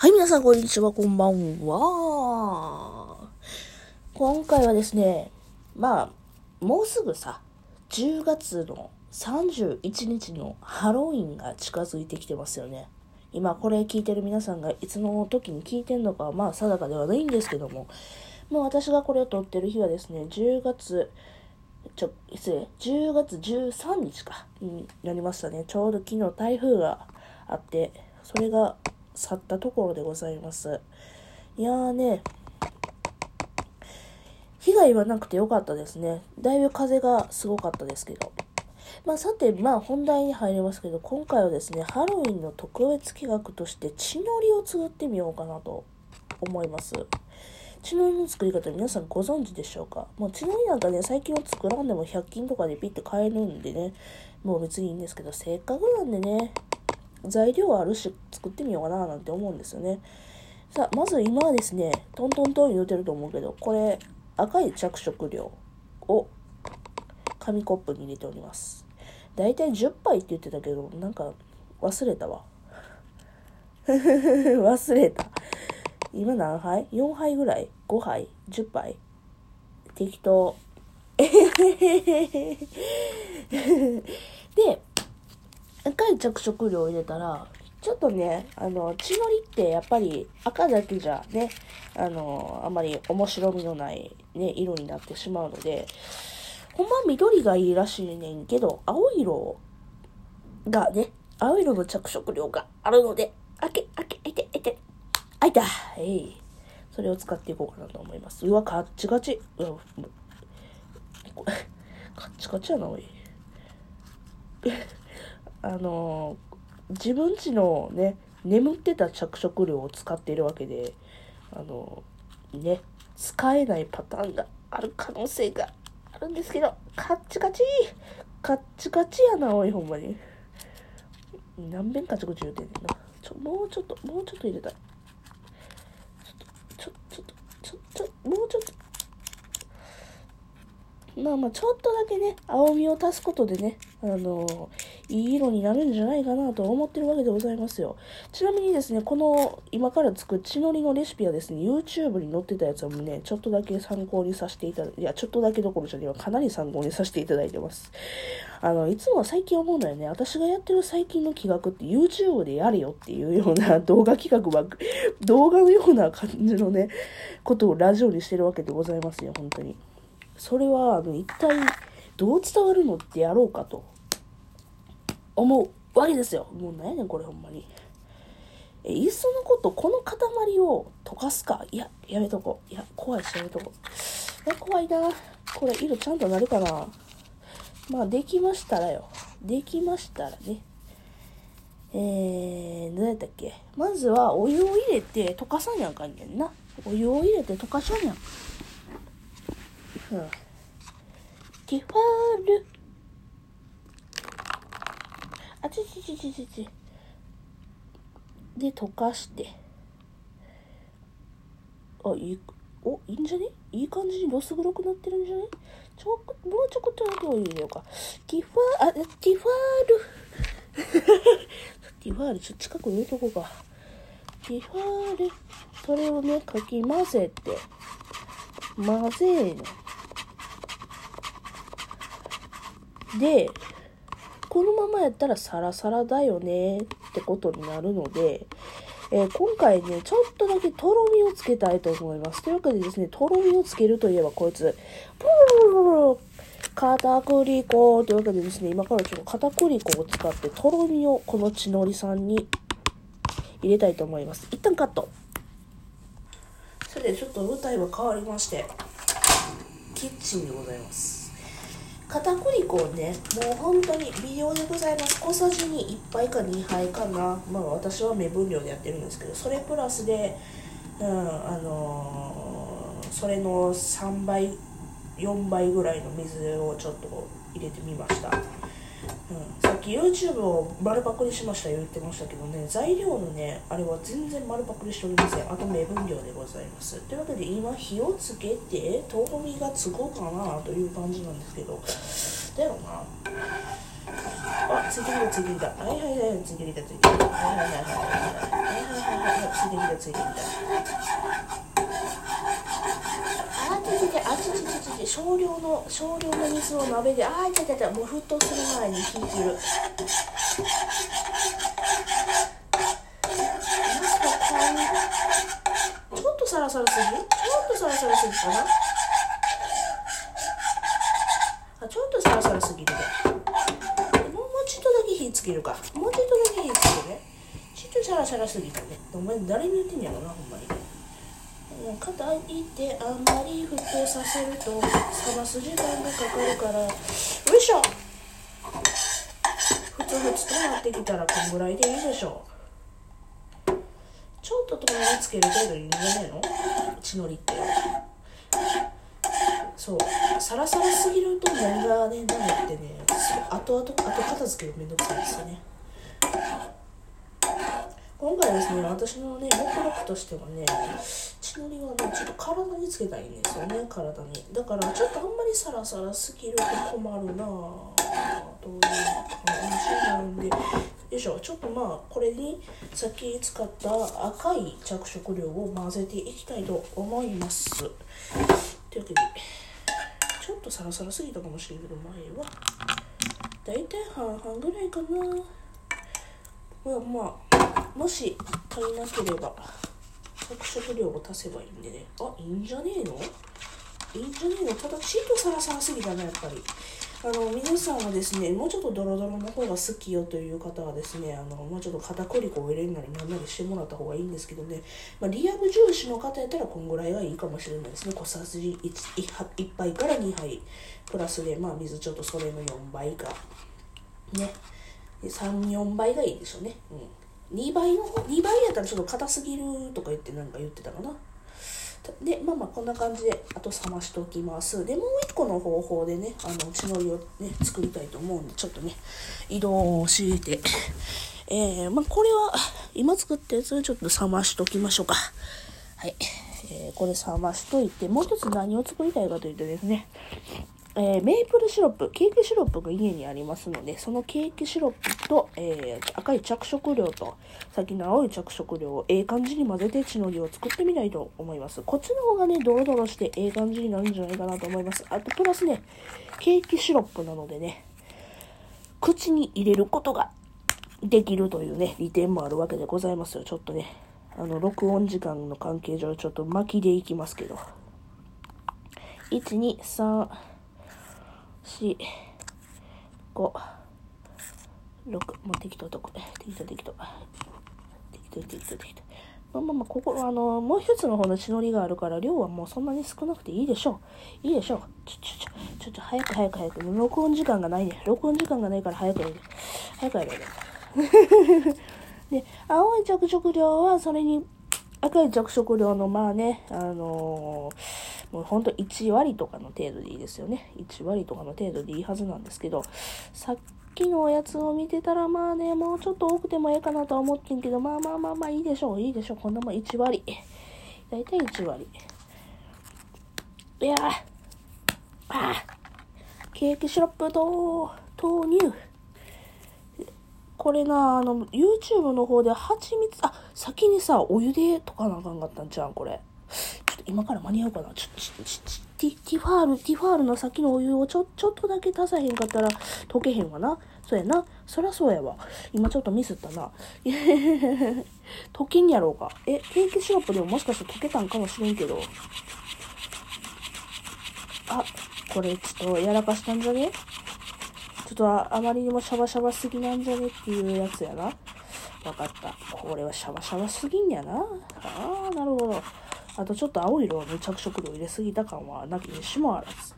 はい、皆さん、こんにちは、こんばんは。今回はですね、まあ、もうすぐさ、10月の31日のハロウィンが近づいてきてますよね。今、これ聞いてる皆さんがいつの時に聞いてんのかは、まあ、定かではないんですけども、もう私がこれを撮ってる日はですね、10月、ちょ、失礼、10月13日か、になりましたね。ちょうど昨日台風があって、それが去ったところでございます。いやーね、被害はなくてよかったですね。だいぶ風がすごかったですけど。まあさて、まあ本題に入りますけど、今回はですね、ハロウィンの特別企画として血のりを作ってみようかなと思います。血のりの作り方皆さんご存知でしょうか？もう血のりなんかね、最近は作らんでも100均とかでピッて買えるんでね、もう別にいいんですけど、せっかくなんでね、材料はあるし作ってみようかななんて思うんですよね。さあ、まず今はですね、トントントン言うてると思うけど、これ赤い着色料を紙コップに入れております。だいたい10杯って言ってたけど、なんか忘れたわ。忘れた。今何杯 ?4 杯ぐらい ?5 杯 ?10 杯？適当。で、赤い着色料入れたら、ちょっとね、あの、血のりってやっぱり赤だけじゃね、あの、あまり面白みのないね、色になってしまうので、ほんま緑がいいらしいねんけど、青色がね、青色の着色料があるので、開け、開け、開いて、開いて、開いたえい。それを使っていこうかなと思います。うわ、カッチカチ。うわ、カッチカチやな、おい。あの自分ちのね眠ってた着色料を使っているわけであのね使えないパターンがある可能性があるんですけどカッチカチカッチカチやなおいほんまに。何遍カチコチ言うてんねんな。ちょもうちょっともうちょっと入れたい。ちょっとちょちょちょちょもうちょっと。まあまあちょっとだけね青みを足すことでねあのいい色になるんじゃないかなと思ってるわけでございますよ。ちなみにですね、この今から作る血のりのレシピはですね、YouTube に載ってたやつはもね、ちょっとだけ参考にさせていただい、や、ちょっとだけどころじゃねえわ、かなり参考にさせていただいてます。あの、いつも最近思うのよね、私がやってる最近の企画って YouTube でやれよっていうような 動画企画ば、動画のような感じのね、ことをラジオにしてるわけでございますよ、本当に。それは、あの、一体どう伝わるのってやろうかと思うわけですよ。もう何やねんこれほんまに。え、いっそのことこの塊を溶かすかいや、やめとこう。いや、怖いしやめとこう。え、怖いな。これ色ちゃんとなるかなまあ、できましたらよ。できましたらね。えー、何やったっけまずはお湯を入れて溶かさにゃあかんねんな。お湯を入れて溶かしゃにゃん。うん。ティファール。あちちちちちち。で、溶かして。あ、いい、お、いいんじゃね？いい感じにどす黒くなってるんじゃね？ちょ、もうちょこっとだけお湯入れようか。ティファー、あ、ティファール。ティファール、ちょっと近くに入れとこうか。ティファール。それをね、かき混ぜて。混ぜーの。で、このままやったらサラサラだよねってことになるので、えー今回ね、ちょっとだけとろみをつけたいと思います。というわけでですね、とろみをつけるといえばこいつ、プルルルル片栗粉というわけでですね、今からちょっと片栗粉を使ってとろみをこの血のりさんに入れたいと思います。一旦カット。それでちょっと舞台は変わりまして、キッチンでございます。片栗粉をねもう本当に微量でございます。小さじに1杯か2杯かな。まあ私は目分量でやってるんですけどそれプラスでうんあのーそれの3倍4倍ぐらいの水をちょっと入れてみました、うん、さっき YouTube を丸パクリしました言ってましたけどね材料のねあれは全然丸パクリしておりません。あと目分量でございます。というわけで今火をつけてとろみがつこうかなという感じなんですけど。だよな。あ、ついてきた、ついてきた。はいはいはい、ついてきた、ついてきた。はいはいはいはいはい。はいはいはいはい、ついいてきたついてきたあちちちちち少量の少量の水を鍋であいたいたいたもう沸騰する前に引いてるちょっとサラサラすぎ。ちょっとサラサラすぎかなあちょっとサラサラすぎるねもうちょっとだけ火つけるか。もうちょっとだけ火つけるね。ちょっとサラサラすぎたね。お前誰に言ってんやろなほんまに。肩いってあんまり沸騰させると冷ます時間がかかるからよいしょ。ふつふつとなってきたらこんぐらいでいいでしょう。ちょっととろみつける程度にいいんじゃないの？血のりって。そう。サラサラすぎると麺がねなめってね。後々後片付けるめんどくさいですよね。今回ですね私のね目録としてはねのりはねちょっと体につけたいんですよね体にだからちょっとあんまりサラサラすぎると困るなぁという感じなんでよいしょちょっとまあこれにさっき使った赤い着色料を混ぜていきたいと思います。というわけでちょっとサラサラすぎたかもしれんけど前はだいたい半々ぐらいかな。まあまあもし足りなければ着色料を足せばいいんでね。あいいんじゃねえの？いいんじゃねえの？ただちょっとサラサラすぎたなやっぱり。あの皆さんはですねもうちょっとドロドロの方が好きよという方はですねあのもうちょっと片栗粉を入れるなりなんなりしてもらった方がいいんですけどね、まあ、リアム重視の方やったらこんぐらいがいいかもしれないですね。小さじ 1, 1杯から2杯。プラスでまあ水ちょっとそれの4倍か。ね。34倍がいいでしょうね、うん、2倍の方2倍やったらちょっと硬すぎるとか言ってなんか言ってたかな。でまあまあこんな感じであと冷ましておきます。でもう一個の方法でねあの血のりをね作りたいと思うんでちょっとね移動をして。えー、まあこれは今作ったやつちょっと冷ましときましょうか。はい。えー、これ冷ましといてもう一つ何を作りたいかというとですね。えー、メープルシロップ、ケーキシロップが家にありますので、そのケーキシロップと、えー、赤い着色料と、さっきの青い着色料をええ感じに混ぜて血のりを作ってみたいと思います。こっちの方がね、ドロドロしてええ感じになるんじゃないかなと思います。あと、プラスね、ケーキシロップなのでね、口に入れることができるというね、利点もあるわけでございますよ。ちょっとね、あの、録音時間の関係上、ちょっと巻きでいきますけど。1、2、3、4、5、6、もう適当とこ、適当適当。適当適当適当。まあまあまあ、ここ、あの、もう一つの方の血のりがあるから、量はもうそんなに少なくていいでしょう。いいでしょう。ちょ、ちょ、ちょ、ちょ、ちょ、早く早く早く。録音時間がないね。録音時間がないから早くやる。早くやる。で、青い着色料は、それに、赤い着色料の、まあね、あのー、もうほんと1割とかの程度でいいですよね。1割とかの程度でいいはずなんですけど、さっきのおやつを見てたら、まあね、もうちょっと多くてもええかなとは思ってんけど、まあまあまあまあいいでしょう、いいでしょう。こんなもん1割。だいたい1割。いやああケーキシロップと豆乳。これな、あの、YouTube の方で蜂蜜、あ、先にさ、お湯で溶かなあかんかったんちゃうんこれ。今から間に合うかな？ちょ、ちょ、ち、ティ、ティファール、ティファールの先のお湯をちょ、ちょっとだけ足さへんかったら溶けへんわな。そうやな。そりゃそうやわ。今ちょっとミスったな。溶けんやろうか。え、ケーキシロップでももしかして溶けたんかもしれんけど。あ、これちょっとやらかしたんじゃね？ちょっとあまりにもシャバシャバすぎなんじゃねっていうやつやな。わかった。これはシャバシャバすぎんやな。ああ、なるほど。あとちょっと青色の着色料入れすぎた感はなきにしもあらず。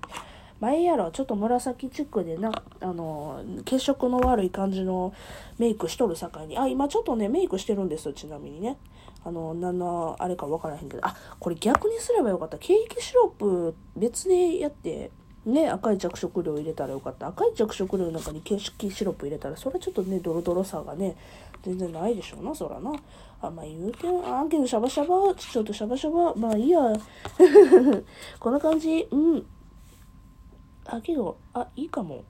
前やろ、ちょっと紫チックでな、あの、血色の悪い感じのメイクしとる境に、あ、今ちょっとね、メイクしてるんですよ、ちなみにね。あの、何の、あれかわからへんけど、あ、これ逆にすればよかった。ケーキシロップ別でやって、ね、赤い着色料入れたらよかった。赤い着色料の中にケーキシロップ入れたら、それちょっとね、ドロドロさがね、全然ないでしょうな、そらな。あ、まあ言うて、あ、けどシャバシャバ、ちょっとシャバシャバ、まあいいや。こんな感じ、うん。あ、けど、あ、いいかも。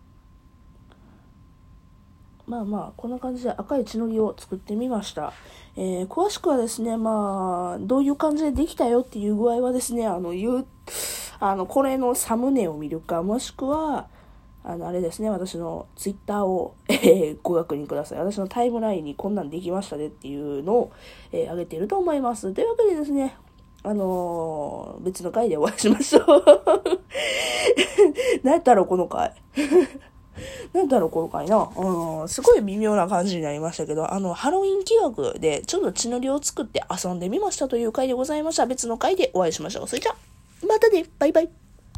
まあまあ、こんな感じで赤い血のりを作ってみました。えー、詳しくはですね、まあ、どういう感じでできたよっていう具合はですね、あの、言う、あの、これのサムネを見るか、もしくは、あの、あれですね、私のツイッターを、えー、ご確認ください。私のタイムラインにこんなんできましたねっていうのを、えー、上げていると思います。というわけでですね、あのー、別の回でお会いしましょう。何やったろ、この回。何だろう、この回な。うん、すごい微妙な感じになりましたけど、あの、ハロウィン企画でちょっと血のりを作って遊んでみましたという回でございました。別の回でお会いしましょう。それじゃあ、またね、バイバイ。